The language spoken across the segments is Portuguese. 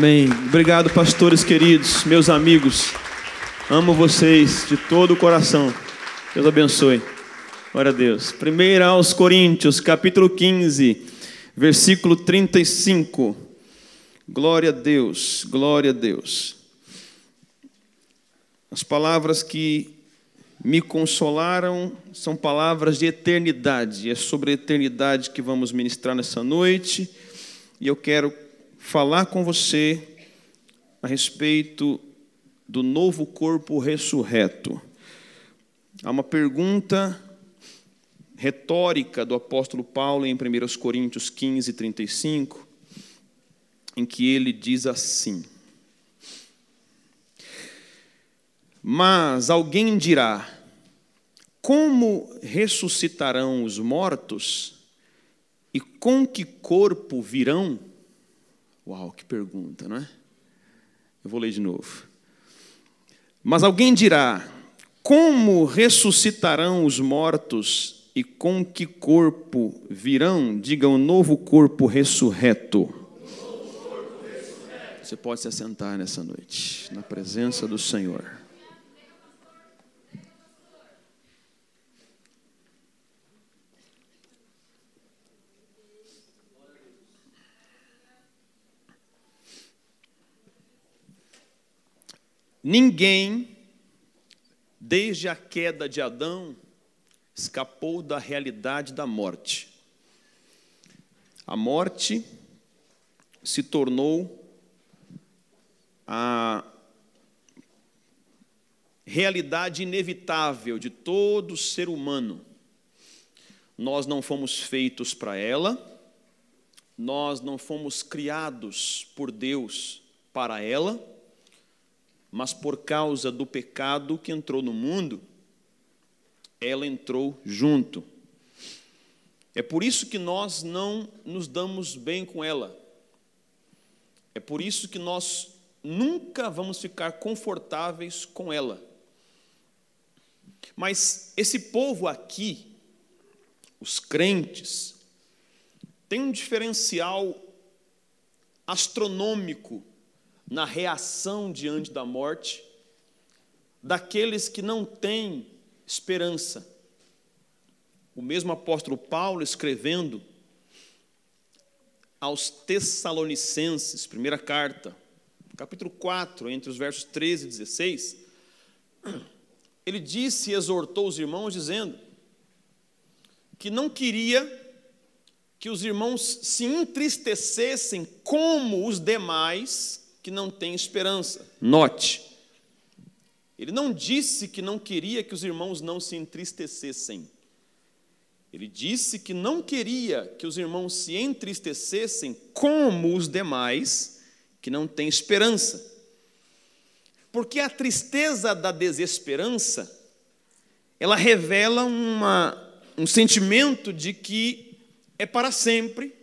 Amém. Obrigado, pastores queridos, meus amigos. Amo vocês de todo o coração. Deus abençoe. Glória a Deus. Primeira aos Coríntios, capítulo 15, versículo 35. Glória a Deus, glória a Deus. As palavras que me consolaram são palavras de eternidade. É sobre a eternidade que vamos ministrar nessa noite. E eu quero falar com você a respeito do novo corpo ressurreto. Há uma pergunta retórica do apóstolo Paulo em 1 Coríntios 15, 35, em que ele diz assim: Mas alguém dirá: Como ressuscitarão os mortos? E com que corpo virão? Uau, que pergunta, não é? Eu vou ler de novo. Mas alguém dirá: Como ressuscitarão os mortos e com que corpo virão? Diga o um novo corpo ressurreto. Você pode se assentar nessa noite, na presença do Senhor. Ninguém, desde a queda de Adão, escapou da realidade da morte. A morte se tornou a realidade inevitável de todo ser humano. Nós não fomos feitos para ela, nós não fomos criados por Deus para ela mas por causa do pecado que entrou no mundo, ela entrou junto. É por isso que nós não nos damos bem com ela. É por isso que nós nunca vamos ficar confortáveis com ela. Mas esse povo aqui, os crentes, tem um diferencial astronômico na reação diante da morte daqueles que não têm esperança. O mesmo apóstolo Paulo escrevendo aos Tessalonicenses, primeira carta, capítulo 4, entre os versos 13 e 16, ele disse e exortou os irmãos, dizendo que não queria que os irmãos se entristecessem como os demais que não tem esperança. Note, ele não disse que não queria que os irmãos não se entristecessem. Ele disse que não queria que os irmãos se entristecessem como os demais que não têm esperança. Porque a tristeza da desesperança, ela revela uma, um sentimento de que é para sempre,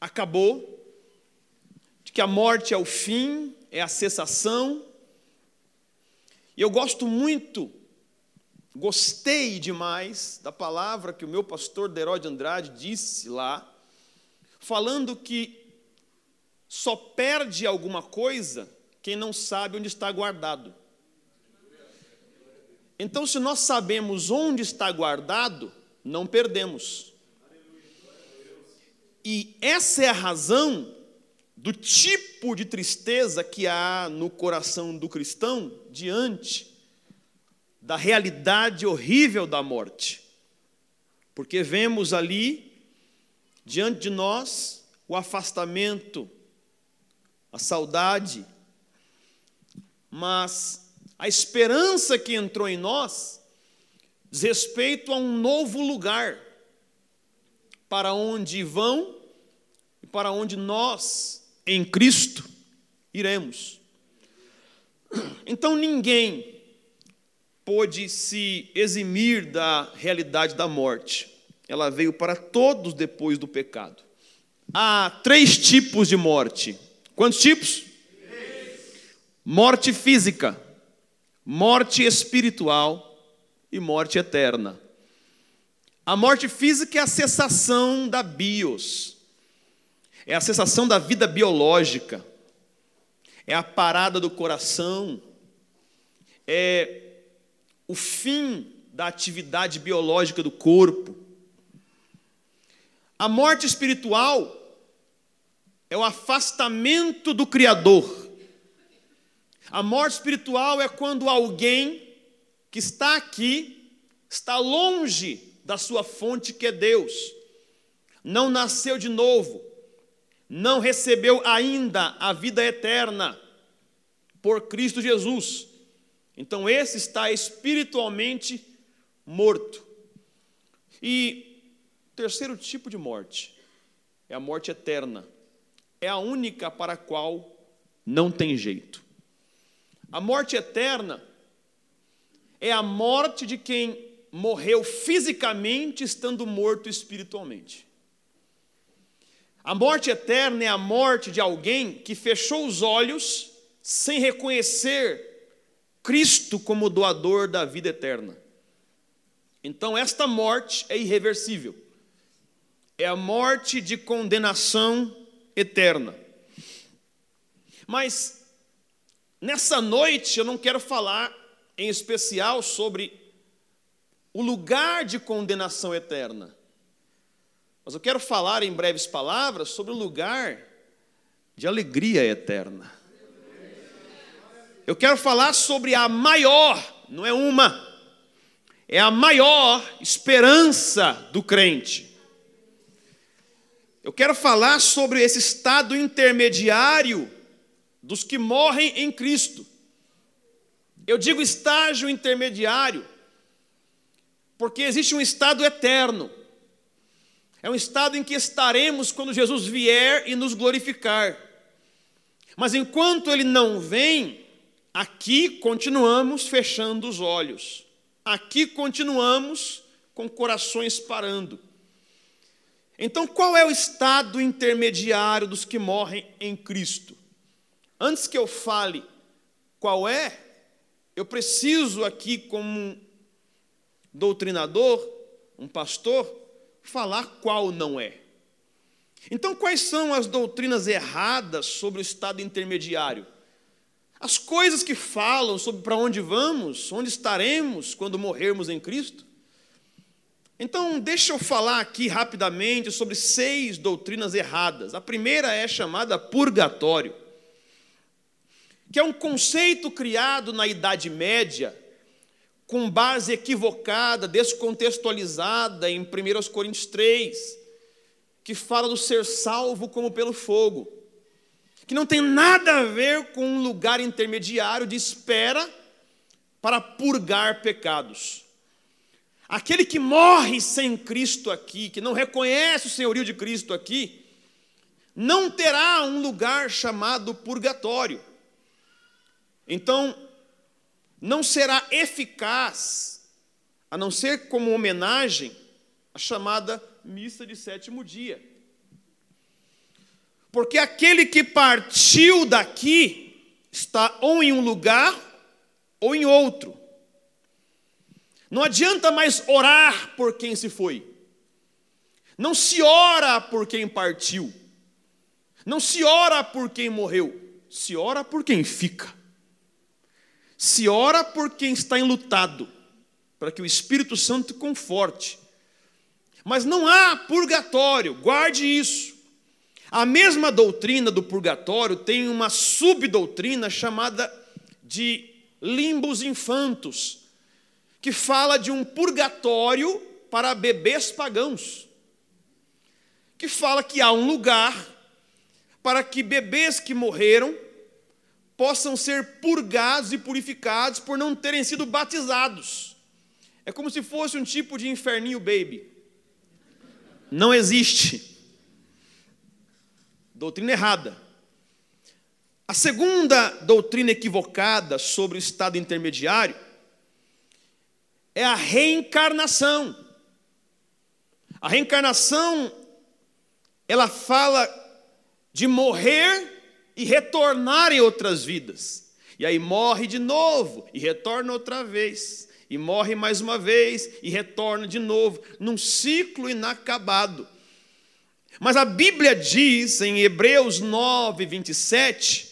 acabou, que a morte é o fim, é a cessação. E eu gosto muito, gostei demais da palavra que o meu pastor Derode Andrade disse lá, falando que só perde alguma coisa quem não sabe onde está guardado. Então, se nós sabemos onde está guardado, não perdemos. E essa é a razão do tipo de tristeza que há no coração do cristão diante da realidade horrível da morte. Porque vemos ali, diante de nós, o afastamento, a saudade, mas a esperança que entrou em nós diz respeito a um novo lugar para onde vão e para onde nós em Cristo, iremos. Então ninguém pôde se eximir da realidade da morte. Ela veio para todos depois do pecado. Há três tipos de morte. Quantos tipos? Morte física, morte espiritual e morte eterna. A morte física é a cessação da bios, é a cessação da vida biológica. é a parada do coração, é o fim da atividade biológica do corpo. A morte espiritual é o afastamento do Criador. A morte espiritual é quando alguém que está aqui está longe da sua fonte que é Deus, não nasceu de novo, não recebeu ainda a vida eterna por Cristo Jesus. Então, esse está espiritualmente morto. E o terceiro tipo de morte é a morte eterna. É a única para a qual não tem jeito. A morte eterna é a morte de quem morreu fisicamente estando morto espiritualmente. A morte eterna é a morte de alguém que fechou os olhos sem reconhecer Cristo como doador da vida eterna. Então, esta morte é irreversível. É a morte de condenação eterna. Mas, nessa noite, eu não quero falar em especial sobre o lugar de condenação eterna. Mas eu quero falar em breves palavras sobre o lugar de alegria eterna. Eu quero falar sobre a maior, não é uma, é a maior esperança do crente. Eu quero falar sobre esse estado intermediário dos que morrem em Cristo. Eu digo estágio intermediário, porque existe um estado eterno. É um estado em que estaremos quando Jesus vier e nos glorificar. Mas enquanto ele não vem, aqui continuamos fechando os olhos. Aqui continuamos com corações parando. Então, qual é o estado intermediário dos que morrem em Cristo? Antes que eu fale qual é, eu preciso aqui, como um doutrinador, um pastor, falar qual não é. Então, quais são as doutrinas erradas sobre o estado intermediário? As coisas que falam sobre para onde vamos, onde estaremos quando morrermos em Cristo. Então, deixa eu falar aqui rapidamente sobre seis doutrinas erradas. A primeira é chamada purgatório que é um conceito criado na Idade Média, com base equivocada, descontextualizada em 1 Coríntios 3, que fala do ser salvo como pelo fogo, que não tem nada a ver com um lugar intermediário de espera para purgar pecados. Aquele que morre sem Cristo aqui, que não reconhece o senhorio de Cristo aqui, não terá um lugar chamado purgatório. Então, não será eficaz, a não ser como homenagem, a chamada missa de sétimo dia. Porque aquele que partiu daqui está ou em um lugar ou em outro. Não adianta mais orar por quem se foi. Não se ora por quem partiu. Não se ora por quem morreu. Se ora por quem fica. Se ora por quem está enlutado, para que o Espírito Santo conforte. Mas não há purgatório, guarde isso. A mesma doutrina do purgatório tem uma subdoutrina chamada de limbos infantos, que fala de um purgatório para bebês pagãos, que fala que há um lugar para que bebês que morreram possam ser purgados e purificados por não terem sido batizados. É como se fosse um tipo de inferninho baby. Não existe. Doutrina errada. A segunda doutrina equivocada sobre o estado intermediário é a reencarnação. A reencarnação ela fala de morrer e retornar em outras vidas. E aí morre de novo e retorna outra vez. E morre mais uma vez e retorna de novo, num ciclo inacabado. Mas a Bíblia diz em Hebreus 9, 27,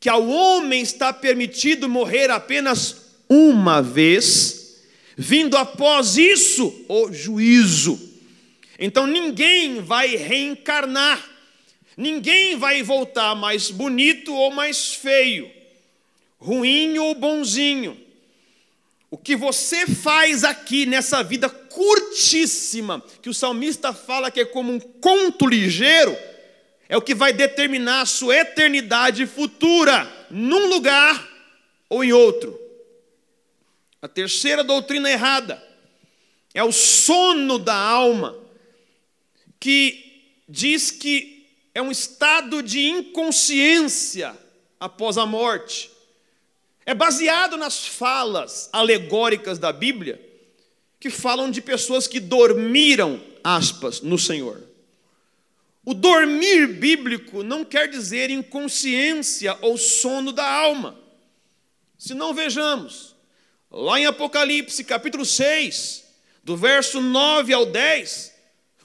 que ao homem está permitido morrer apenas uma vez, vindo após isso o juízo. Então ninguém vai reencarnar, ninguém vai voltar mais bonito ou mais feio, ruim ou bonzinho. O que você faz aqui nessa vida curtíssima, que o salmista fala que é como um conto ligeiro, é o que vai determinar a sua eternidade futura, num lugar ou em outro. A terceira doutrina errada é o sono da alma, que diz que é um estado de inconsciência após a morte. É baseado nas falas alegóricas da Bíblia, que falam de pessoas que dormiram, aspas, no Senhor. O dormir bíblico não quer dizer inconsciência ou sono da alma. Se não vejamos, lá em Apocalipse, capítulo 6, do verso 9 ao 10,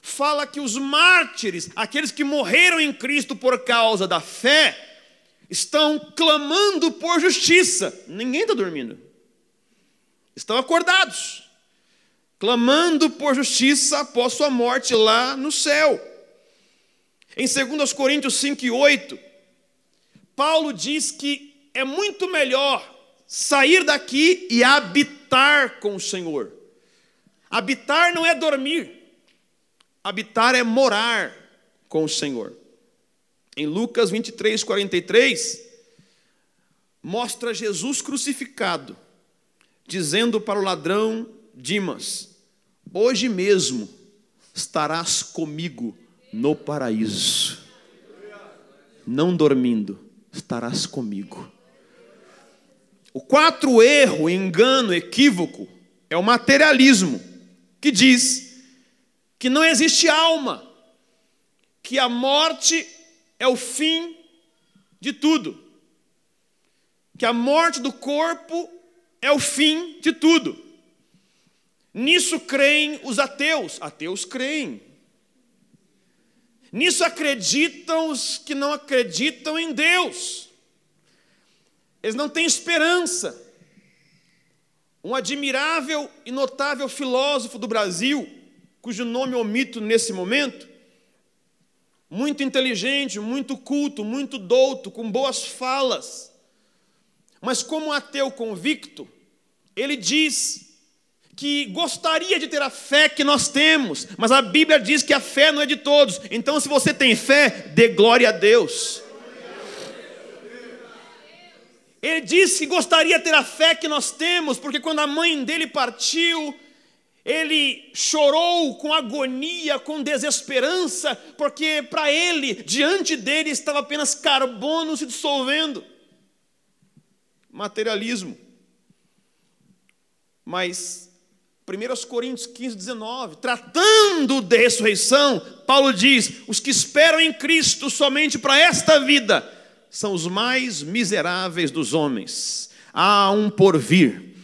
fala que os mártires, aqueles que morreram em Cristo por causa da fé, estão clamando por justiça. Ninguém está dormindo. Estão acordados, clamando por justiça após sua morte lá no céu. Em 2 Coríntios 5 e 8, Paulo diz que é muito melhor sair daqui e habitar com o Senhor. Habitar não é dormir, habitar é morar com o Senhor. Em Lucas 23, 43, mostra Jesus crucificado, dizendo para o ladrão Dimas: Hoje mesmo estarás comigo no paraíso. Não dormindo, estarás comigo. O quatro erro, engano, equívoco é o materialismo, que diz que não existe alma, que a morte é o fim de tudo, que a morte do corpo é o fim de tudo. Nisso creem os ateus, ateus creem, Nisso acreditam os que não acreditam em Deus. Eles não têm esperança. Um admirável e notável filósofo do Brasil, cujo nome omito nesse momento, muito inteligente, muito culto, muito douto, com boas falas, mas como ateu convicto, ele diz que gostaria de ter a fé que nós temos, mas a Bíblia diz que a fé não é de todos. Então, se você tem fé, dê glória a Deus. Ele disse que gostaria de ter a fé que nós temos, porque quando a mãe dele partiu, ele chorou com agonia, com desesperança, porque para ele, diante dele, estava apenas carbono se dissolvendo. Materialismo. Mas 1 Coríntios 15, 19, tratando de ressurreição, Paulo diz: os que esperam em Cristo somente para esta vida são os mais miseráveis dos homens. Há um porvir,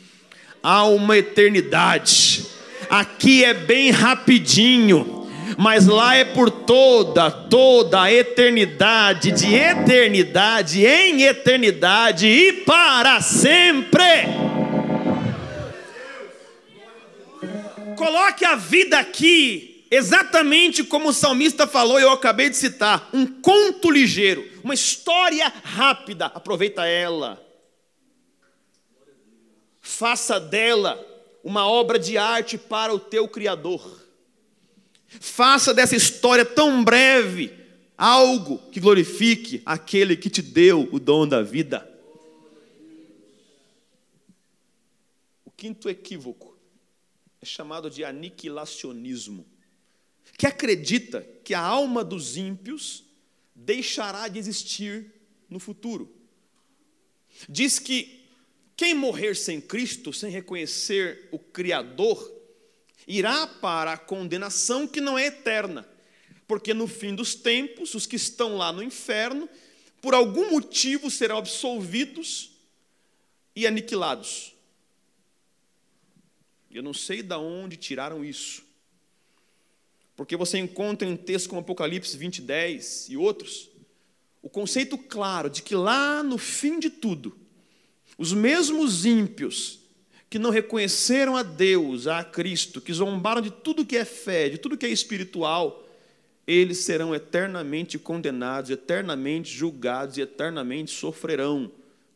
há uma eternidade. Aqui é bem rapidinho, mas lá é por toda, toda a eternidade, de eternidade em eternidade e para sempre. coloque a vida aqui exatamente como o salmista falou, eu acabei de citar, um conto ligeiro, uma história rápida, aproveita ela. Faça dela uma obra de arte para o teu criador. Faça dessa história tão breve algo que glorifique aquele que te deu o dom da vida. O quinto equívoco é chamado de aniquilacionismo, que acredita que a alma dos ímpios deixará de existir no futuro. Diz que quem morrer sem Cristo, sem reconhecer o Criador, irá para a condenação que não é eterna, porque no fim dos tempos, os que estão lá no inferno, por algum motivo serão absolvidos e aniquilados. Eu não sei de onde tiraram isso. Porque você encontra em textos como Apocalipse 20, 10 e outros, o conceito claro de que lá no fim de tudo, os mesmos ímpios que não reconheceram a Deus, a Cristo, que zombaram de tudo que é fé, de tudo que é espiritual, eles serão eternamente condenados, eternamente julgados e eternamente sofrerão,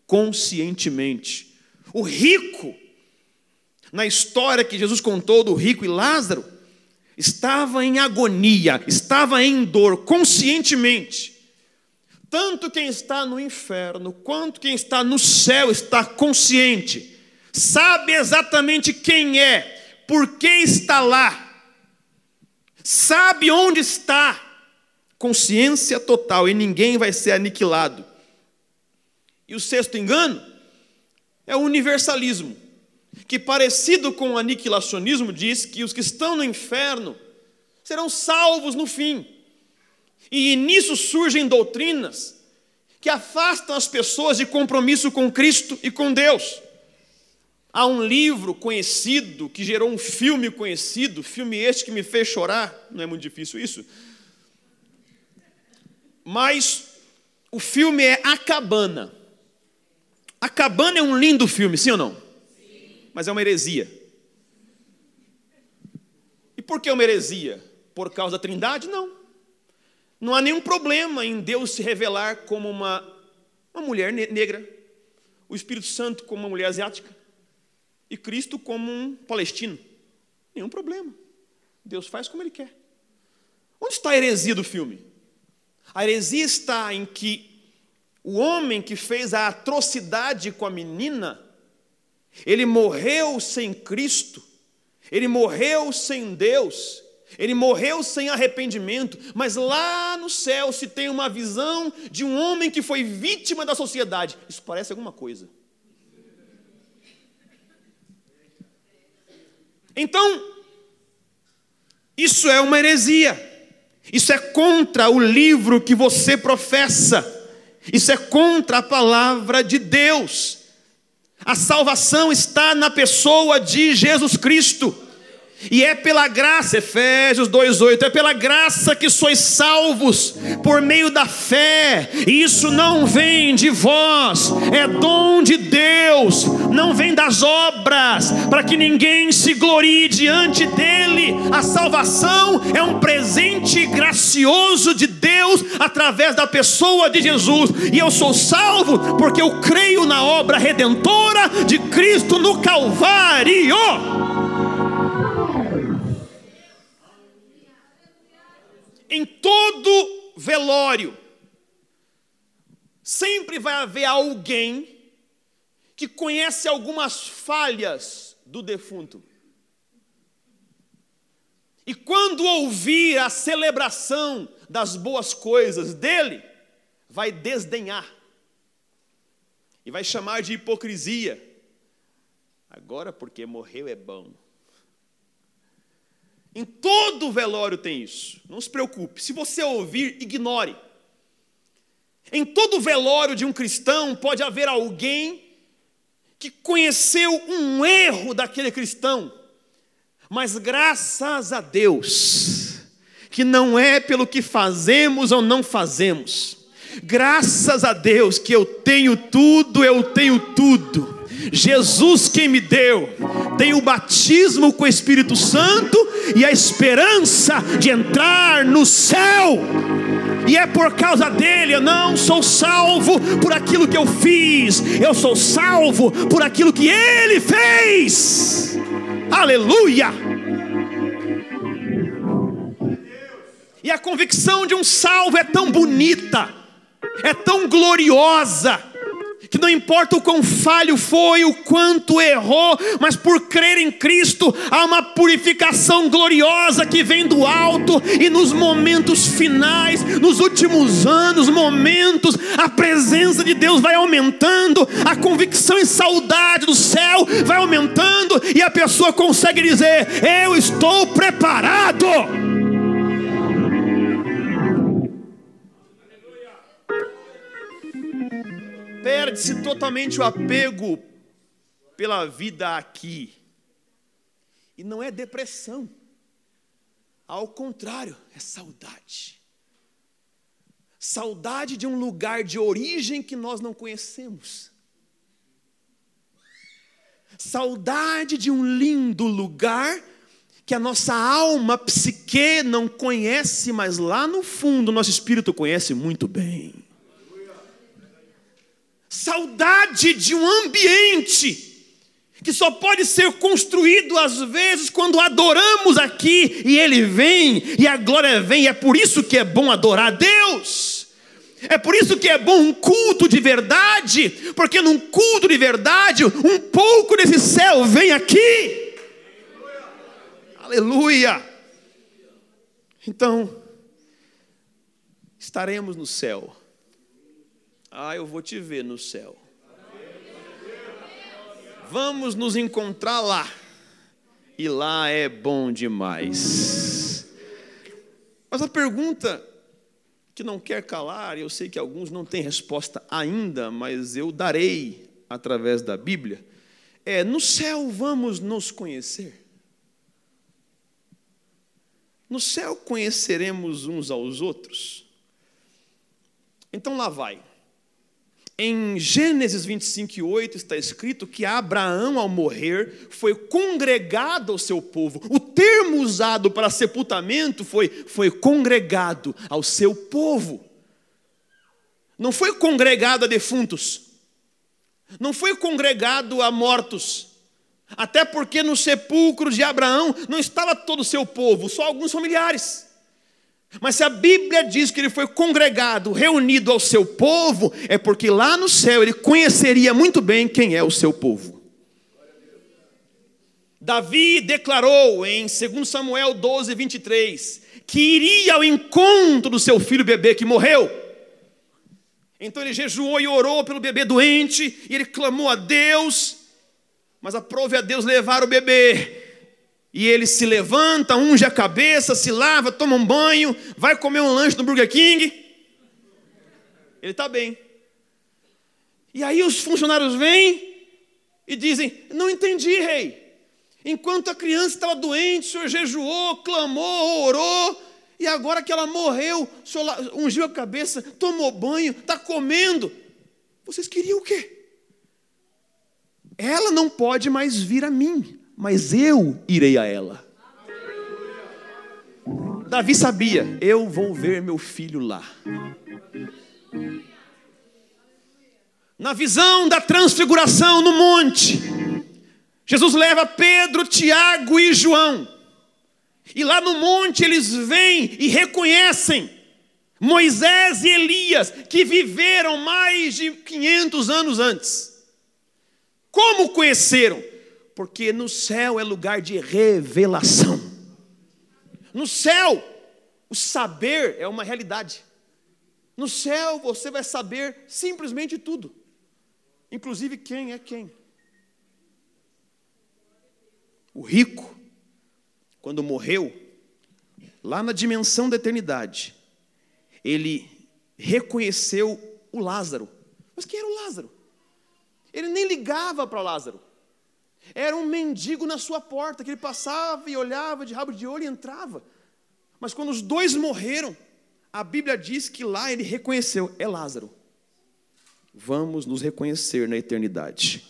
conscientemente. O rico, na história que Jesus contou do rico e Lázaro, estava em agonia, estava em dor, conscientemente. Tanto quem está no inferno, quanto quem está no céu está consciente, sabe exatamente quem é, por que está lá, sabe onde está, consciência total, e ninguém vai ser aniquilado. E o sexto engano é o universalismo que, parecido com o aniquilacionismo, diz que os que estão no inferno serão salvos no fim. E nisso surgem doutrinas que afastam as pessoas de compromisso com Cristo e com Deus. Há um livro conhecido que gerou um filme conhecido, filme este que me fez chorar, não é muito difícil isso. Mas o filme é A Cabana. A Cabana é um lindo filme, sim ou não? mas é uma heresia. E por que uma heresia? Por causa da trindade? Não. Não há nenhum problema em Deus se revelar como uma, uma mulher negra, o Espírito Santo como uma mulher asiática e Cristo como um palestino. Nenhum problema. Deus faz como Ele quer. Onde está a heresia do filme? A heresia está em que o homem que fez a atrocidade com a menina ele morreu sem Cristo, ele morreu sem Deus, ele morreu sem arrependimento, mas lá no céu se tem uma visão de um homem que foi vítima da sociedade. Isso parece alguma coisa. Então, isso é uma heresia. Isso é contra o livro que você professa. Isso é contra a palavra de Deus. A salvação está na pessoa de Jesus Cristo. E é pela graça, Efésios 2:8, é pela graça que sois salvos por meio da fé. E isso não vem de vós, é dom de Deus, não vem das obras, para que ninguém se glorie diante dele. A salvação é um presente gracioso de Deus através da pessoa de Jesus. E eu sou salvo porque eu creio na obra redentora de Cristo no Calvário. Em todo velório, sempre vai haver alguém que conhece algumas falhas do defunto. E quando ouvir a celebração das boas coisas dele, vai desdenhar e vai chamar de hipocrisia. Agora, porque morreu é bom. Em todo velório tem isso. Não se preocupe. Se você ouvir, ignore. Em todo velório de um cristão pode haver alguém que conheceu um erro daquele cristão, mas graças a Deus, que não é pelo que fazemos ou não fazemos, graças a Deus que eu tenho tudo, eu tenho tudo Jesus quem me deu, tem o batismo com o Espírito Santo e a esperança de entrar no céu. E é por causa dele, eu não sou salvo por aquilo que eu fiz, eu sou salvo por aquilo que ele fez. Aleluia! E a convicção de um salvo é tão bonita, é tão gloriosa que não importa o quão falho foi, o quanto errou, mas por crer em Cristo há uma purificação gloriosa que vem do alto e nos momentos finais, nos últimos anos, momentos, a presença de Deus vai aumentando, a convicção e saudade do céu vai aumentando e a pessoa consegue dizer: Eu estou preparado. Perde-se totalmente o apego pela vida aqui. E não é depressão. Ao contrário, é saudade. Saudade de um lugar de origem que nós não conhecemos. Saudade de um lindo lugar que a nossa alma, psique, não conhece, mas lá no fundo nosso espírito conhece muito bem. Saudade de um ambiente que só pode ser construído às vezes quando adoramos aqui e ele vem e a glória vem. E é por isso que é bom adorar a Deus. É por isso que é bom um culto de verdade, porque num culto de verdade, um pouco desse céu vem aqui. Aleluia! Então, estaremos no céu. Ah, eu vou te ver no céu. Vamos nos encontrar lá. E lá é bom demais. Mas a pergunta que não quer calar, eu sei que alguns não têm resposta ainda, mas eu darei através da Bíblia, é: no céu vamos nos conhecer. No céu conheceremos uns aos outros. Então lá vai. Em Gênesis 25, 8 está escrito que Abraão, ao morrer, foi congregado ao seu povo. O termo usado para sepultamento foi, foi congregado ao seu povo. Não foi congregado a defuntos, não foi congregado a mortos, até porque no sepulcro de Abraão não estava todo o seu povo, só alguns familiares. Mas se a Bíblia diz que ele foi congregado, reunido ao seu povo, é porque lá no céu ele conheceria muito bem quem é o seu povo. Davi declarou em 2 Samuel 12, 23, que iria ao encontro do seu filho bebê que morreu. Então ele jejuou e orou pelo bebê doente, e ele clamou a Deus, mas aprove a Deus levar o bebê. E ele se levanta, unge a cabeça, se lava, toma um banho, vai comer um lanche no Burger King. Ele está bem. E aí os funcionários vêm e dizem: Não entendi, rei. Enquanto a criança estava doente, o senhor jejuou, clamou, orou, e agora que ela morreu, o senhor ungiu a cabeça, tomou banho, está comendo. Vocês queriam o quê? Ela não pode mais vir a mim mas eu irei a ela. Davi sabia, eu vou ver meu filho lá. Na visão da transfiguração no monte, Jesus leva Pedro, Tiago e João. E lá no monte eles vêm e reconhecem Moisés e Elias, que viveram mais de 500 anos antes. Como conheceram? Porque no céu é lugar de revelação. No céu, o saber é uma realidade. No céu você vai saber simplesmente tudo, inclusive quem é quem. O rico, quando morreu, lá na dimensão da eternidade, ele reconheceu o Lázaro. Mas quem era o Lázaro? Ele nem ligava para Lázaro. Era um mendigo na sua porta, que ele passava e olhava de rabo de olho e entrava. Mas quando os dois morreram, a Bíblia diz que lá ele reconheceu: é Lázaro. Vamos nos reconhecer na eternidade.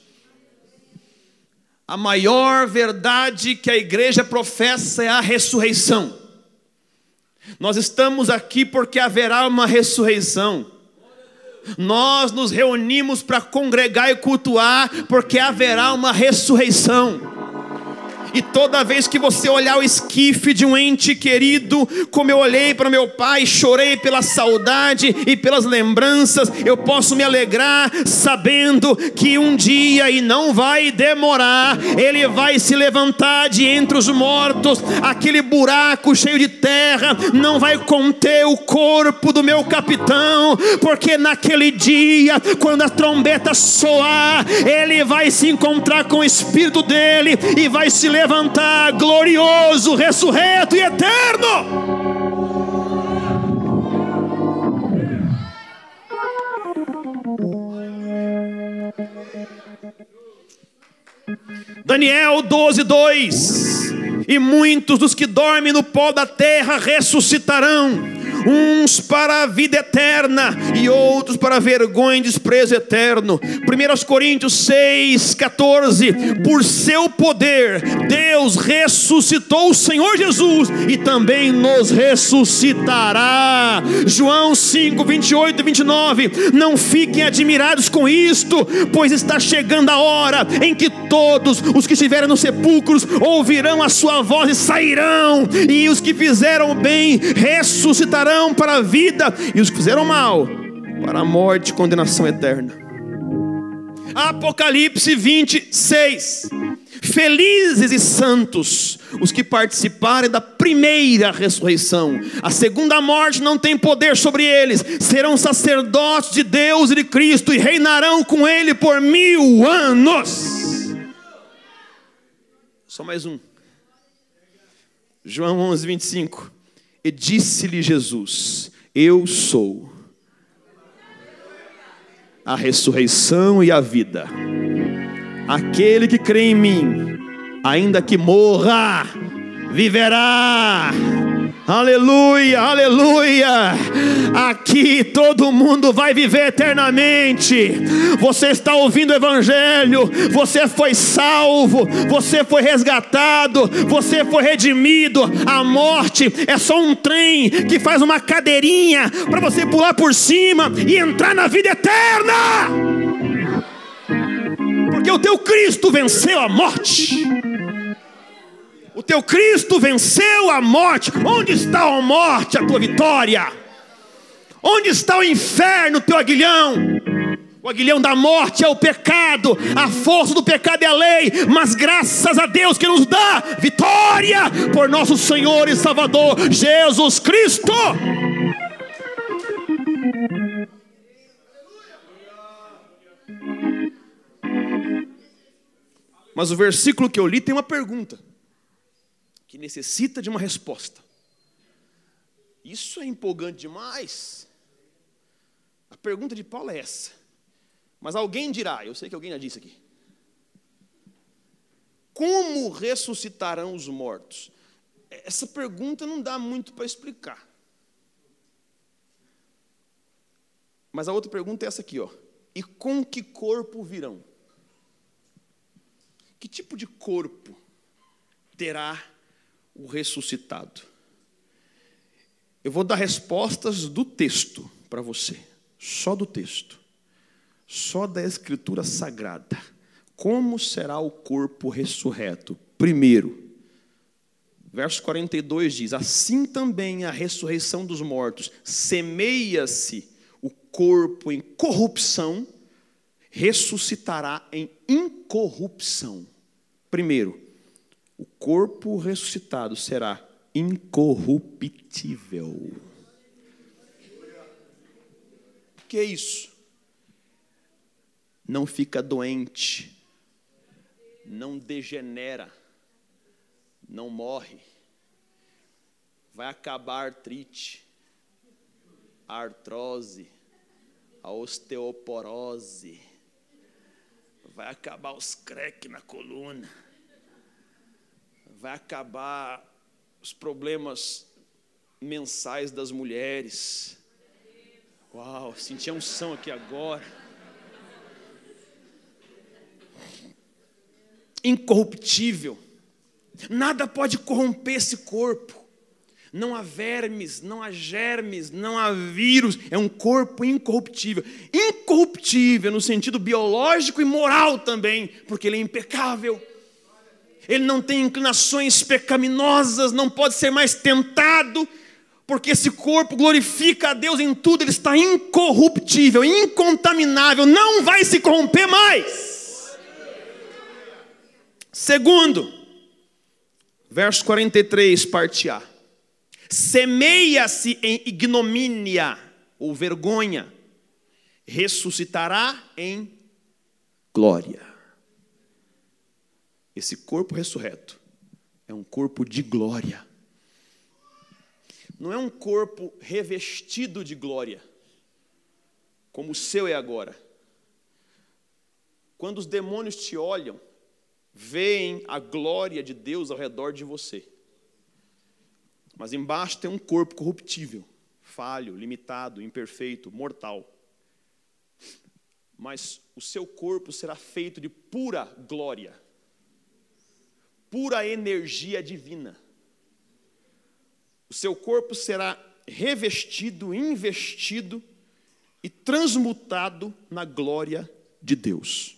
A maior verdade que a igreja professa é a ressurreição. Nós estamos aqui porque haverá uma ressurreição nós nos reunimos para congregar e cultuar, porque haverá uma ressurreição. E toda vez que você olhar o esquife de um ente querido, como eu olhei para meu pai, chorei pela saudade e pelas lembranças, eu posso me alegrar sabendo que um dia, e não vai demorar, ele vai se levantar de entre os mortos, aquele buraco cheio de terra não vai conter o corpo do meu capitão, porque naquele dia, quando a trombeta soar, ele vai se encontrar com o espírito dele e vai se levantar levantar glorioso, ressurreto e eterno. Daniel 12, 2: E muitos dos que dormem no pó da terra ressuscitarão uns para a vida eterna e outros para vergonha e desprezo eterno. 1 Coríntios 6, 14. Por seu poder, Deus ressuscitou o Senhor Jesus e também nos ressuscitará. João 5, 28 e 29. Não fiquem admirados com isto, pois está chegando a hora em que todos os que estiverem nos sepulcros ouvirão a sua voz e sairão, e os que fizeram bem ressuscitarão para a vida, e os que fizeram mal para a morte e condenação eterna. Apocalipse 26. Felizes e santos os que participarem da primeira ressurreição. A segunda morte não tem poder sobre eles. Serão sacerdotes de Deus e de Cristo e reinarão com Ele por mil anos. Só mais um. João 11, 25. E disse-lhe Jesus: Eu sou a ressurreição e a vida. Aquele que crê em mim, ainda que morra, viverá. Aleluia, aleluia. Aqui todo mundo vai viver eternamente. Você está ouvindo o Evangelho, você foi salvo, você foi resgatado, você foi redimido. A morte é só um trem que faz uma cadeirinha para você pular por cima e entrar na vida eterna. Porque o teu Cristo venceu a morte. O teu Cristo venceu a morte. Onde está a morte, a tua vitória? Onde está o inferno, o teu aguilhão? O aguilhão da morte é o pecado, a força do pecado é a lei, mas graças a Deus que nos dá vitória por nosso Senhor e Salvador Jesus Cristo. Mas o versículo que eu li tem uma pergunta que necessita de uma resposta. Isso é empolgante demais. A pergunta de Paulo é essa. Mas alguém dirá, eu sei que alguém já disse aqui. Como ressuscitarão os mortos? Essa pergunta não dá muito para explicar. Mas a outra pergunta é essa aqui, ó. E com que corpo virão? Que tipo de corpo terá o ressuscitado. Eu vou dar respostas do texto para você, só do texto, só da Escritura Sagrada. Como será o corpo ressurreto? Primeiro, verso 42 diz: Assim também a ressurreição dos mortos, semeia-se o corpo em corrupção, ressuscitará em incorrupção. Primeiro, o corpo ressuscitado será incorruptível. O que é isso? Não fica doente, não degenera, não morre. Vai acabar a artrite, a artrose, a osteoporose, vai acabar os creques na coluna vai acabar os problemas mensais das mulheres. Uau, senti a unção aqui agora. Incorruptível. Nada pode corromper esse corpo. Não há vermes, não há germes, não há vírus. É um corpo incorruptível. Incorruptível no sentido biológico e moral também, porque ele é impecável ele não tem inclinações pecaminosas, não pode ser mais tentado, porque esse corpo glorifica a Deus em tudo, ele está incorruptível, incontaminável, não vai se corromper mais. Segundo, verso 43, parte A. Semeia-se em ignomínia ou vergonha, ressuscitará em glória. Esse corpo ressurreto é um corpo de glória. Não é um corpo revestido de glória, como o seu é agora. Quando os demônios te olham, veem a glória de Deus ao redor de você. Mas embaixo tem um corpo corruptível, falho, limitado, imperfeito, mortal. Mas o seu corpo será feito de pura glória, pura energia divina. O seu corpo será revestido, investido e transmutado na glória de Deus.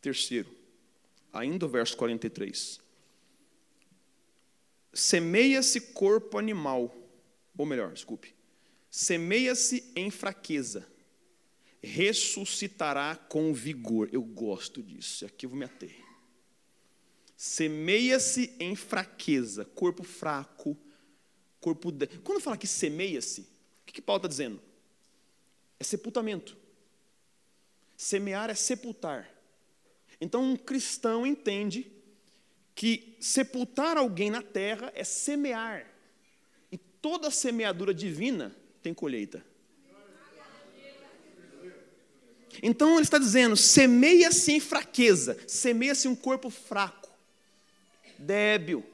Terceiro, ainda o verso 43. Semeia-se corpo animal, ou melhor, desculpe, semeia-se em fraqueza, ressuscitará com vigor. Eu gosto disso, aqui eu vou me ater. Semeia-se em fraqueza, corpo fraco, corpo. De... Quando fala que semeia-se, o que, que Paulo está dizendo? É sepultamento. Semear é sepultar. Então, um cristão entende que sepultar alguém na terra é semear. E toda semeadura divina tem colheita. Então ele está dizendo: semeia-se em fraqueza, semeia-se um corpo fraco, débil,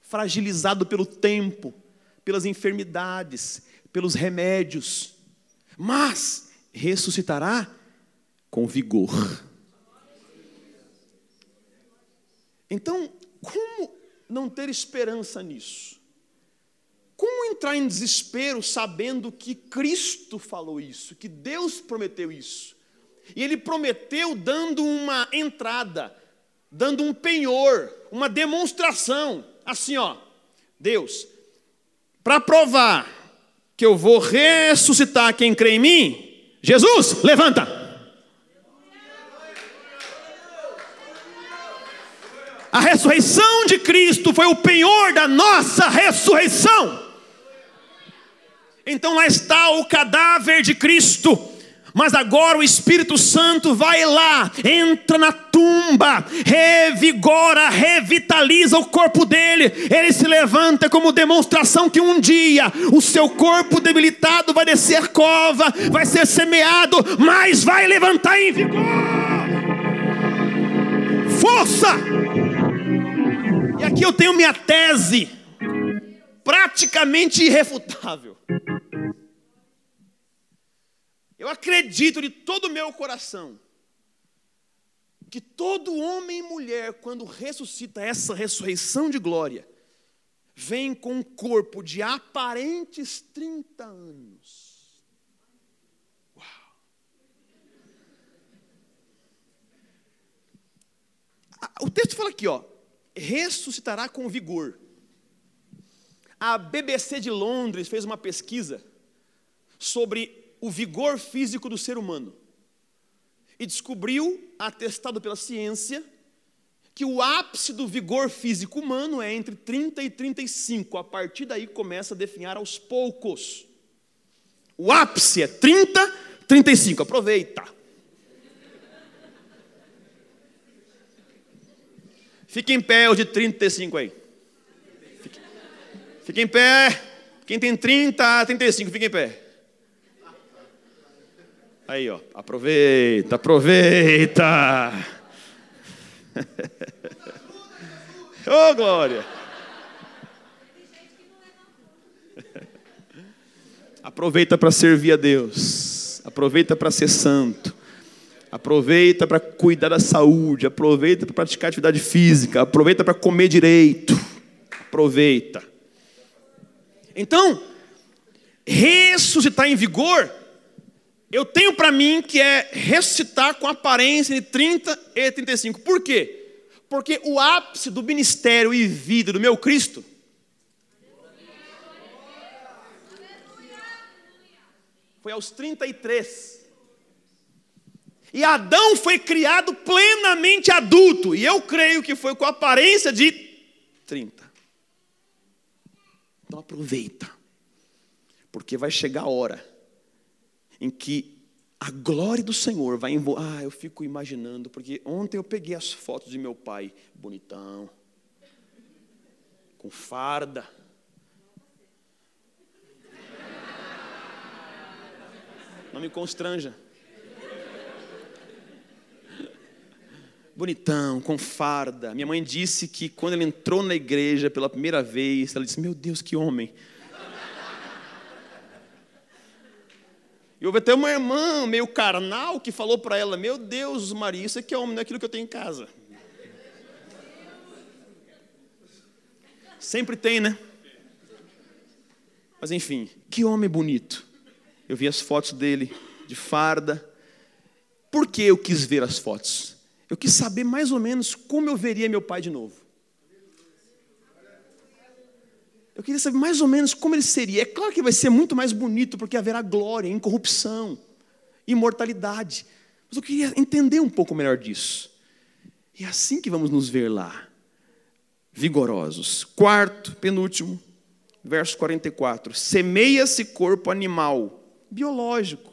fragilizado pelo tempo, pelas enfermidades, pelos remédios, mas ressuscitará com vigor. Então, como não ter esperança nisso? Como entrar em desespero sabendo que Cristo falou isso, que Deus prometeu isso? E Ele prometeu dando uma entrada, dando um penhor, uma demonstração, assim ó, Deus, para provar que eu vou ressuscitar quem crê em mim, Jesus, levanta. A ressurreição de Cristo foi o penhor da nossa ressurreição. Então lá está o cadáver de Cristo. Mas agora o Espírito Santo vai lá, entra na tumba, revigora, revitaliza o corpo dele. Ele se levanta como demonstração que um dia o seu corpo debilitado vai descer cova, vai ser semeado, mas vai levantar em vigor. Força! E aqui eu tenho minha tese, praticamente irrefutável. Eu acredito de todo o meu coração que todo homem e mulher, quando ressuscita essa ressurreição de glória, vem com um corpo de aparentes 30 anos. Uau! O texto fala aqui, ó, ressuscitará com vigor. A BBC de Londres fez uma pesquisa sobre o vigor físico do ser humano e descobriu, atestado pela ciência, que o ápice do vigor físico humano é entre 30 e 35. A partir daí começa a definhar aos poucos. O ápice é 30, 35. Aproveita. Fique em pé, o de 35 aí. Fique, fique em pé. Quem tem 30, 35, fique em pé. Aí, ó, aproveita, aproveita. Ô, oh, glória. Aproveita para servir a Deus. Aproveita para ser santo. Aproveita para cuidar da saúde, aproveita para praticar atividade física, aproveita para comer direito. Aproveita. Então, ressuscitar em vigor, eu tenho para mim que é ressuscitar com aparência de 30 e 35. Por quê? Porque o ápice do ministério e vida do meu Cristo foi aos 33. E Adão foi criado plenamente adulto, e eu creio que foi com aparência de 30. Então aproveita, porque vai chegar a hora em que a glória do Senhor vai envolver. Ah, eu fico imaginando, porque ontem eu peguei as fotos de meu pai, bonitão, com farda. Não me constranja. bonitão, com farda. Minha mãe disse que quando ele entrou na igreja pela primeira vez, ela disse: Meu Deus, que homem. Houve até uma irmã meio carnal que falou para ela: Meu Deus, Maria, isso aqui é homem, não é aquilo que eu tenho em casa. Sempre tem, né? Mas enfim, que homem bonito. Eu vi as fotos dele de farda. Por que eu quis ver as fotos? Eu quis saber mais ou menos como eu veria meu pai de novo. Eu queria saber mais ou menos como ele seria. É claro que vai ser muito mais bonito, porque haverá glória, incorrupção, imortalidade. Mas eu queria entender um pouco melhor disso. E é assim que vamos nos ver lá, vigorosos. Quarto, penúltimo, verso 44. Semeia-se corpo animal, biológico,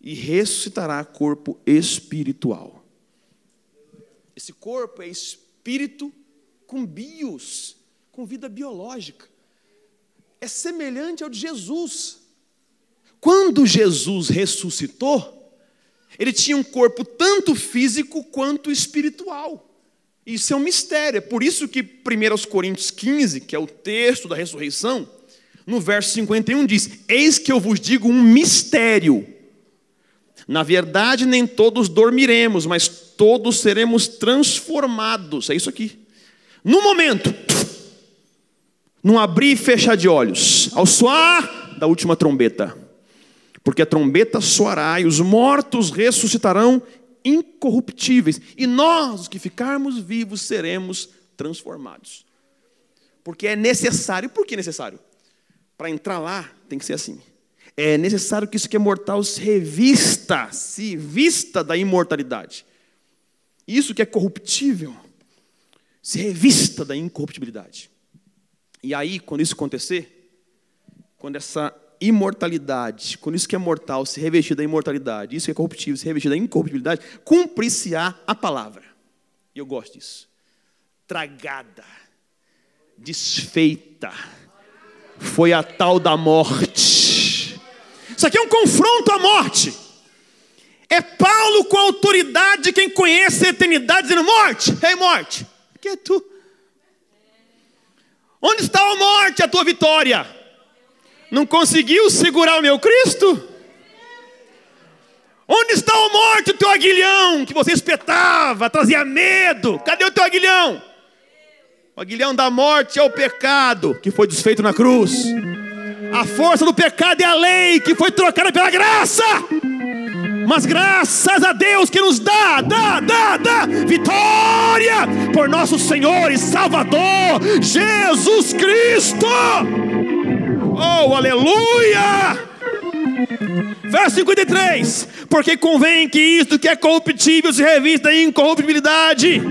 e ressuscitará corpo espiritual. Esse corpo é espírito com bios com vida biológica. É semelhante ao de Jesus. Quando Jesus ressuscitou, ele tinha um corpo tanto físico quanto espiritual. Isso é um mistério. É por isso que 1 Coríntios 15, que é o texto da ressurreição, no verso 51 diz: Eis que eu vos digo um mistério. Na verdade, nem todos dormiremos, mas todos seremos transformados. É isso aqui. No momento, num abrir e fechar de olhos, ao soar da última trombeta. Porque a trombeta soará e os mortos ressuscitarão incorruptíveis, e nós, os que ficarmos vivos, seremos transformados. Porque é necessário, por que necessário? Para entrar lá, tem que ser assim. É necessário que isso que é mortal se revista, se vista da imortalidade. Isso que é corruptível, se revista da incorruptibilidade. E aí, quando isso acontecer, quando essa imortalidade, quando isso que é mortal se revestir da imortalidade, isso que é corruptível se revestir da incorruptibilidade, cumprir-se-á a palavra. E eu gosto disso. Tragada, desfeita, foi a tal da morte. Isso aqui é um confronto à morte. É Paulo com a autoridade de quem conhece a eternidade, dizendo: morte, hey, morte, que é tu? Onde está a morte, a tua vitória? Não conseguiu segurar o meu Cristo? Onde está a morte, o teu aguilhão que você espetava, trazia medo? Cadê o teu aguilhão? O aguilhão da morte é o pecado que foi desfeito na cruz. A força do pecado é a lei que foi trocada pela graça. Mas graças a Deus que nos dá, dá, dá, dá vitória por nosso Senhor e Salvador Jesus Cristo. Oh, aleluia! Verso 53: Porque convém que isto que é corruptível se revista em incorruptibilidade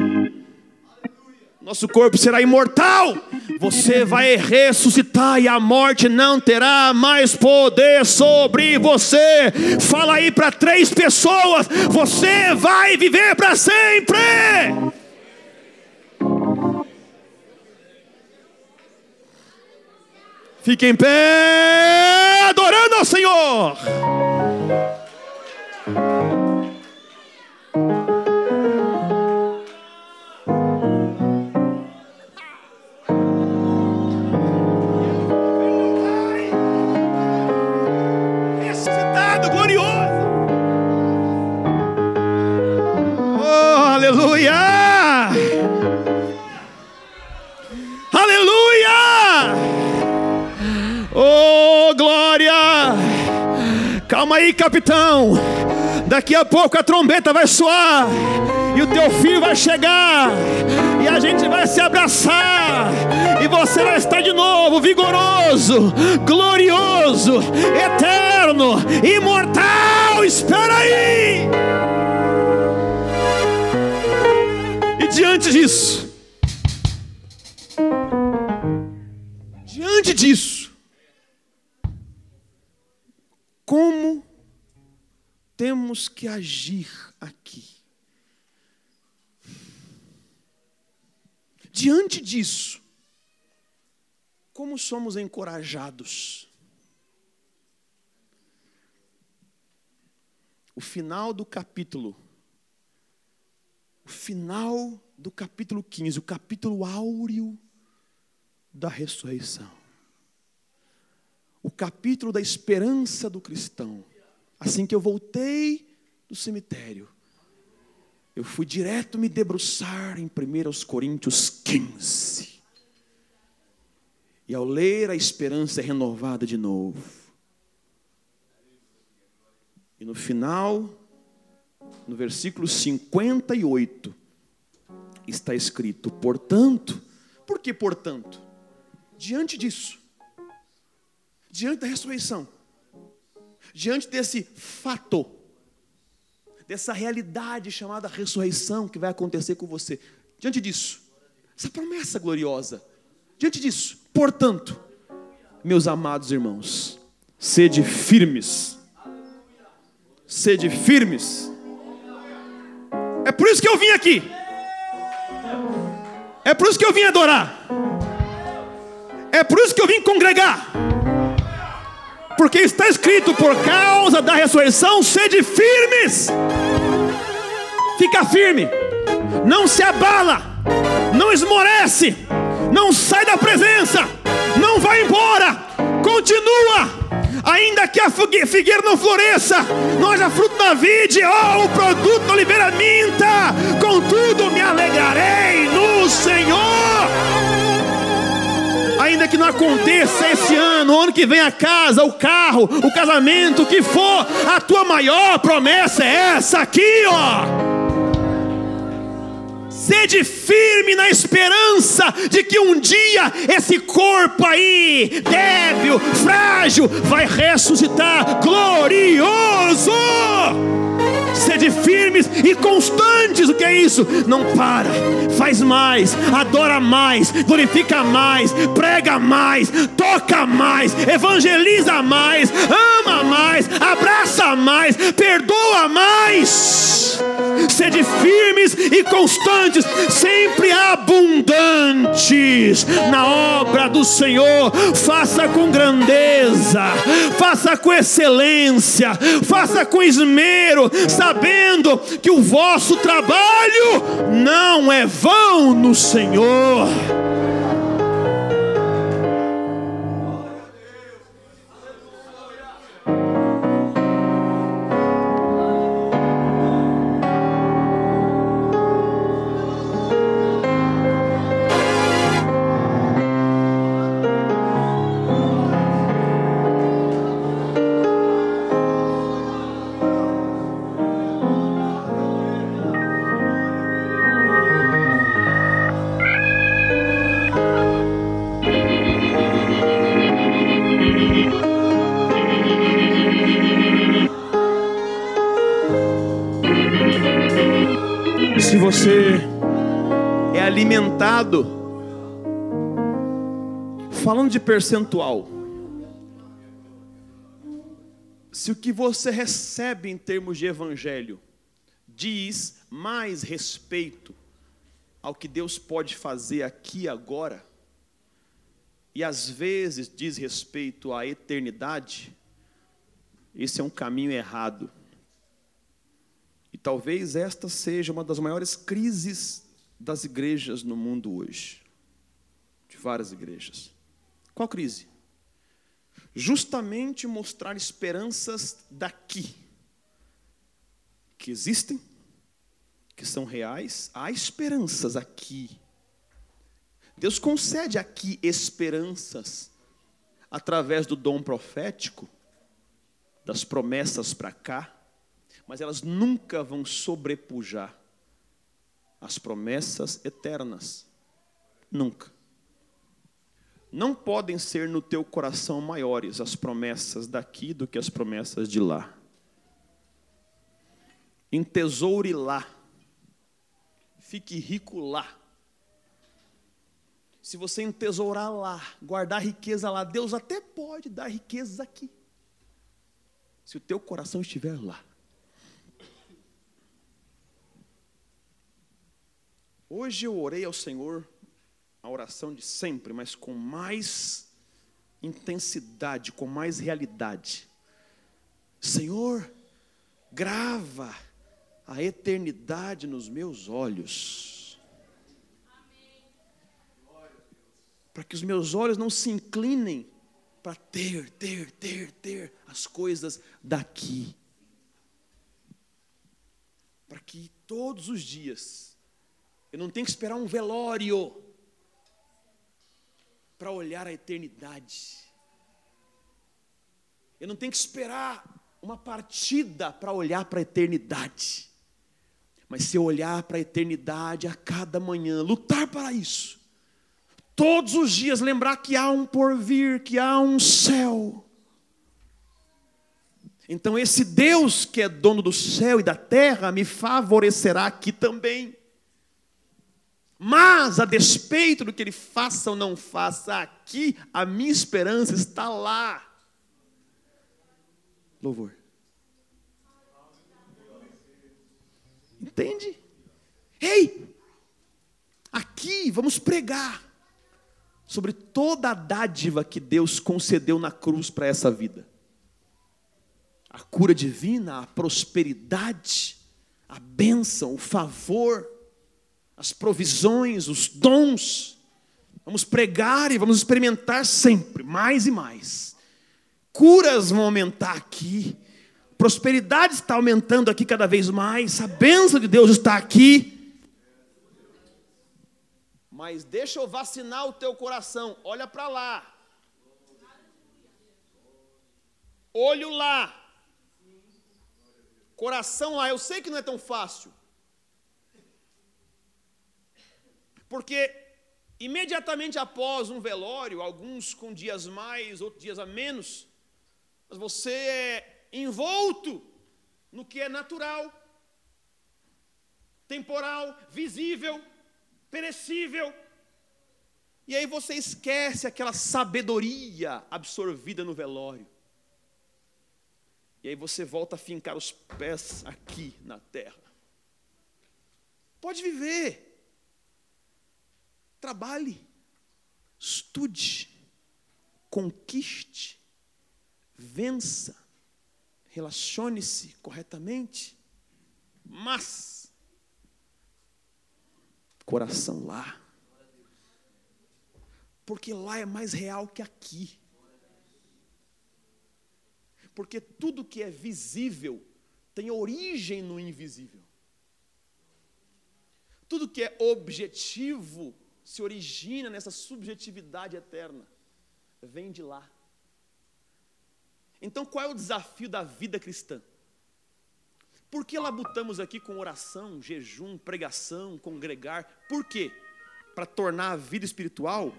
nosso corpo será imortal. Você vai ressuscitar e a morte não terá mais poder sobre você. Fala aí para três pessoas: você vai viver para sempre. Fique em pé, adorando ao Senhor. Aí, capitão. Daqui a pouco a trombeta vai soar. E o teu filho vai chegar. E a gente vai se abraçar. E você vai estar de novo vigoroso, glorioso, eterno, imortal. Espera aí. E diante disso, diante disso, Como temos que agir aqui? Diante disso, como somos encorajados? O final do capítulo, o final do capítulo 15, o capítulo áureo da ressurreição capítulo da esperança do cristão. Assim que eu voltei do cemitério, eu fui direto me debruçar em 1 Coríntios 15. E ao ler, a esperança é renovada de novo. E no final, no versículo 58, está escrito: portanto, por que portanto? Diante disso, diante da ressurreição, diante desse fato, dessa realidade chamada ressurreição que vai acontecer com você, diante disso, essa promessa gloriosa, diante disso, portanto, meus amados irmãos, sede firmes, sede firmes. É por isso que eu vim aqui. É por isso que eu vim adorar. É por isso que eu vim congregar. Porque está escrito: por causa da ressurreição, sede firmes. Fica firme, não se abala, não esmorece, não sai da presença, não vai embora, continua. Ainda que a figueira não floresça, não haja fruto na vide, oh, o produto da oliveira minta, contudo me alegrarei no Senhor ainda que não aconteça esse ano, ano que vem a casa, o carro, o casamento, o que for, a tua maior promessa é essa aqui, ó. Sede firme na esperança de que um dia esse corpo aí, débil, frágil, vai ressuscitar glorioso sede firmes e constantes. O que é isso? Não para, faz mais, adora mais, glorifica mais, prega mais, toca mais, evangeliza mais, ama mais, abraça mais, perdoa mais. Sede firmes e constantes, sempre abundantes na obra do Senhor. Faça com grandeza, faça com excelência, faça com esmero, sabendo que o vosso trabalho não é vão no Senhor. Percentual, se o que você recebe em termos de evangelho diz mais respeito ao que Deus pode fazer aqui e agora, e às vezes diz respeito à eternidade, esse é um caminho errado. E talvez esta seja uma das maiores crises das igrejas no mundo hoje. De várias igrejas. Qual crise? Justamente mostrar esperanças daqui, que existem, que são reais, há esperanças aqui. Deus concede aqui esperanças através do dom profético, das promessas para cá mas elas nunca vão sobrepujar as promessas eternas. Nunca. Não podem ser no teu coração maiores as promessas daqui do que as promessas de lá. Entesoure lá. Fique rico lá. Se você entesourar lá, guardar riqueza lá, Deus até pode dar riquezas aqui. Se o teu coração estiver lá. Hoje eu orei ao Senhor a oração de sempre, mas com mais intensidade, com mais realidade. Senhor, grava a eternidade nos meus olhos. Para que os meus olhos não se inclinem para ter, ter, ter, ter as coisas daqui. Para que todos os dias eu não tenha que esperar um velório para olhar a eternidade. Eu não tenho que esperar uma partida para olhar para a eternidade. Mas se eu olhar para a eternidade a cada manhã, lutar para isso, todos os dias lembrar que há um porvir, que há um céu. Então, esse Deus que é dono do céu e da terra me favorecerá aqui também. Mas, a despeito do que ele faça ou não faça aqui, a minha esperança está lá. Louvor. Entende? Ei, aqui vamos pregar sobre toda a dádiva que Deus concedeu na cruz para essa vida. A cura divina, a prosperidade, a bênção, o favor, as provisões, os dons. Vamos pregar e vamos experimentar sempre, mais e mais. Curas vão aumentar aqui prosperidade está aumentando aqui cada vez mais, a bênção de Deus está aqui. Mas deixa eu vacinar o teu coração, olha para lá. Olho lá. Coração lá, eu sei que não é tão fácil. Porque imediatamente após um velório, alguns com dias mais, outros dias a menos, mas você é envolto no que é natural, temporal, visível, perecível. E aí você esquece aquela sabedoria absorvida no velório. E aí você volta a fincar os pés aqui na terra. Pode viver. Trabalhe. Estude. Conquiste. Vença relacione-se corretamente, mas coração lá. Porque lá é mais real que aqui. Porque tudo que é visível tem origem no invisível. Tudo que é objetivo se origina nessa subjetividade eterna. Vem de lá. Então, qual é o desafio da vida cristã? Por que labutamos aqui com oração, jejum, pregação, congregar? Por quê? Para tornar a vida espiritual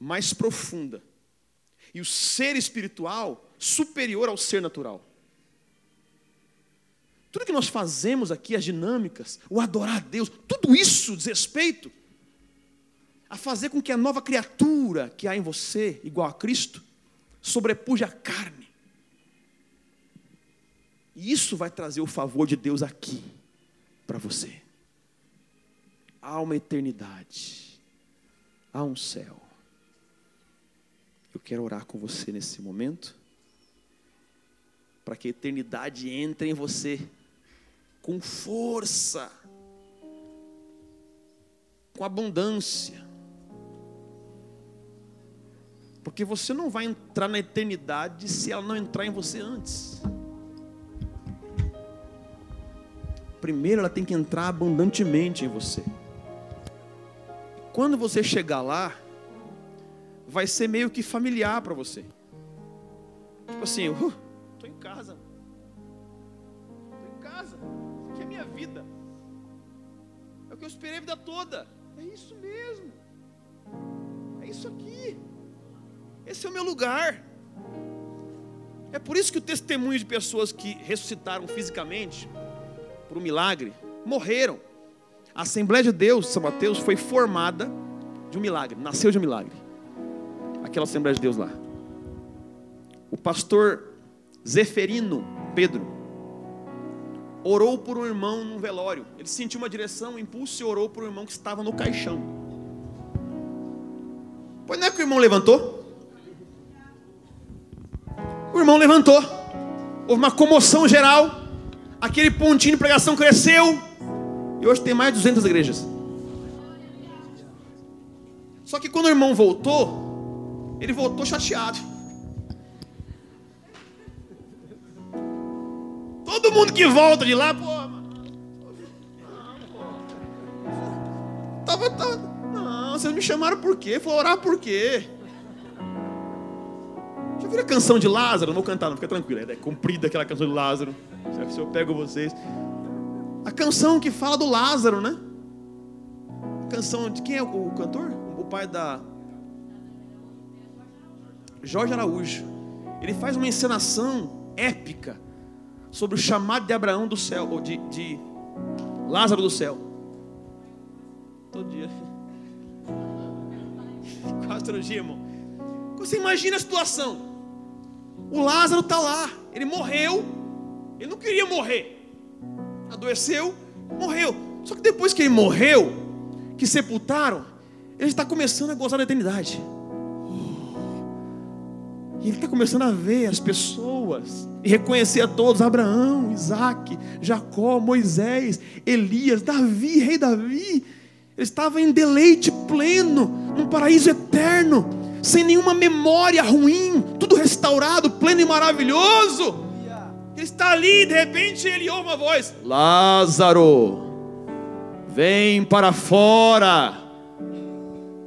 mais profunda e o ser espiritual superior ao ser natural. Tudo que nós fazemos aqui, as dinâmicas, o adorar a Deus, tudo isso diz respeito a fazer com que a nova criatura que há em você, igual a Cristo, sobrepuja a carne e isso vai trazer o favor de Deus aqui para você. Há uma eternidade, há um céu. Eu quero orar com você nesse momento, para que a eternidade entre em você com força, com abundância. Porque você não vai entrar na eternidade se ela não entrar em você antes. primeiro ela tem que entrar abundantemente em você. Quando você chegar lá, vai ser meio que familiar para você. Tipo assim, uh, tô em casa. Tô em casa. Isso aqui é minha vida. É o que eu esperei a vida toda. É isso mesmo. É isso aqui. Esse é o meu lugar. É por isso que o testemunho de pessoas que ressuscitaram fisicamente por um milagre, morreram. A Assembleia de Deus, São Mateus, foi formada de um milagre, nasceu de um milagre. Aquela Assembleia de Deus lá. O pastor Zeferino Pedro orou por um irmão num velório. Ele sentiu uma direção, um impulso e orou por um irmão que estava no caixão. Pois não é que o irmão levantou? O irmão levantou. Houve uma comoção geral. Aquele pontinho de pregação cresceu. E hoje tem mais de 200 igrejas. Só que quando o irmão voltou, ele voltou chateado. Todo mundo que volta de lá, pô, tava, tava, não, vocês me chamaram por quê? Foi orar por quê? Já viram a canção de Lázaro? Não vou cantar, não, fica tranquilo. É comprida aquela canção de Lázaro. Se eu pego vocês. A canção que fala do Lázaro, né? A canção de quem é o cantor? O pai da. Jorge Araújo. Ele faz uma encenação épica sobre o chamado de Abraão do céu, ou de, de Lázaro do céu. Todo dia. Quase todo dia, irmão. Você imagina a situação. O Lázaro está lá. Ele morreu. Ele não queria morrer. Adoeceu, morreu. Só que depois que ele morreu, que sepultaram, ele está começando a gozar da eternidade. E ele está começando a ver as pessoas e reconhecer a todos: Abraão, Isaac, Jacó, Moisés, Elias, Davi, rei Davi. Ele estava em deleite pleno, num paraíso eterno, sem nenhuma memória ruim, tudo restaurado, pleno e maravilhoso. Ele está ali, de repente ele ouve uma voz: Lázaro, vem para fora.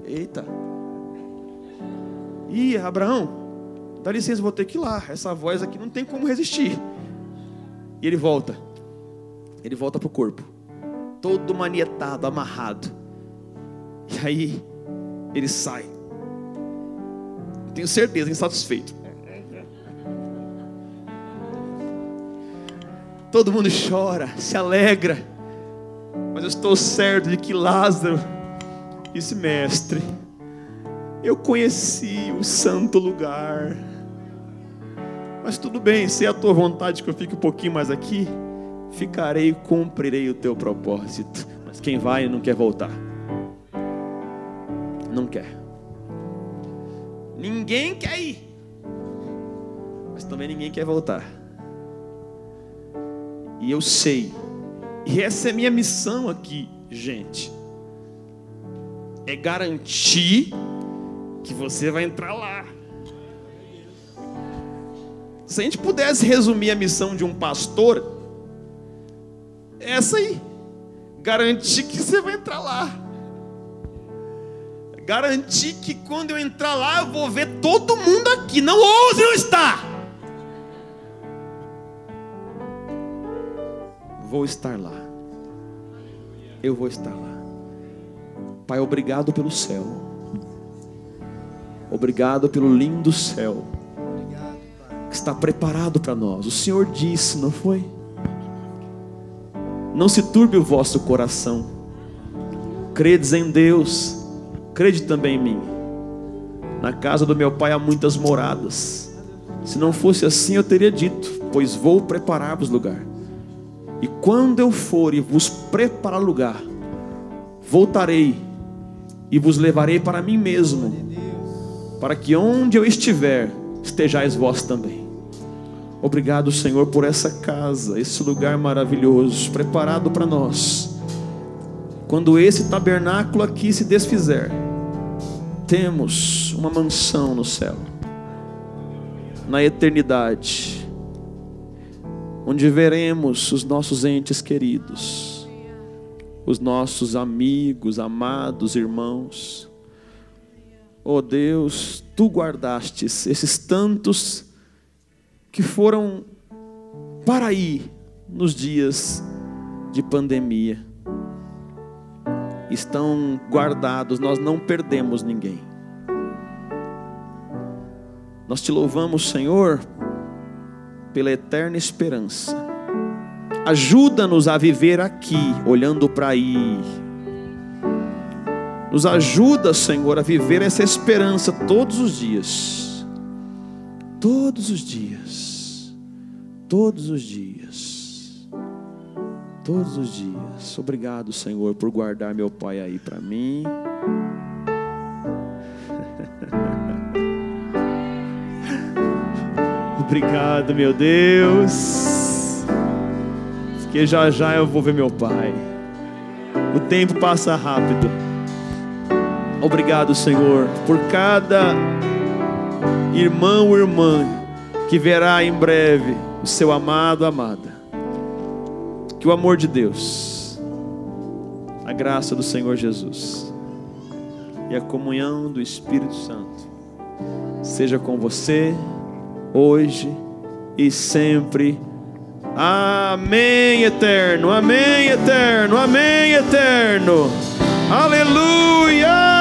Eita. Ih, Abraão, dá licença, vou ter que ir lá. Essa voz aqui não tem como resistir. E ele volta. Ele volta para o corpo. Todo manietado, amarrado. E aí ele sai. Tenho certeza, insatisfeito. Todo mundo chora, se alegra. Mas eu estou certo de que Lázaro disse: Mestre, eu conheci o santo lugar. Mas tudo bem, se é a tua vontade que eu fique um pouquinho mais aqui, ficarei e cumprirei o teu propósito. Mas quem vai não quer voltar não quer. Ninguém quer ir, mas também ninguém quer voltar. E eu sei, e essa é minha missão aqui, gente, é garantir que você vai entrar lá. Se a gente pudesse resumir a missão de um pastor, é essa aí: garantir que você vai entrar lá garantir que quando eu entrar lá, eu vou ver todo mundo aqui. Não ouse não estar. Vou estar lá. Eu vou estar lá. Pai, obrigado pelo céu. Obrigado pelo lindo céu que está preparado para nós. O Senhor disse, não foi? Não se turbe o vosso coração. Credes em Deus Crede também em mim. Na casa do meu pai há muitas moradas. Se não fosse assim, eu teria dito: Pois vou preparar-vos lugar. E quando eu for e vos preparar lugar, voltarei e vos levarei para mim mesmo, para que onde eu estiver, estejais vós também. Obrigado, Senhor, por essa casa, esse lugar maravilhoso, preparado para nós. Quando esse tabernáculo aqui se desfizer, temos uma mansão no céu, na eternidade, onde veremos os nossos entes queridos, os nossos amigos, amados irmãos. Oh Deus, tu guardastes esses tantos que foram para aí nos dias de pandemia estão guardados, nós não perdemos ninguém. Nós te louvamos, Senhor, pela eterna esperança. Ajuda-nos a viver aqui, olhando para aí. Nos ajuda, Senhor, a viver essa esperança todos os dias. Todos os dias. Todos os dias. Todos os dias. Obrigado, Senhor, por guardar meu pai aí para mim. Obrigado, meu Deus. Que já já eu vou ver meu pai. O tempo passa rápido. Obrigado, Senhor, por cada irmão ou irmã que verá em breve o seu amado, amada. Que o amor de Deus, a graça do Senhor Jesus e a comunhão do Espírito Santo seja com você hoje e sempre. Amém, eterno. Amém, eterno. Amém, eterno. Aleluia!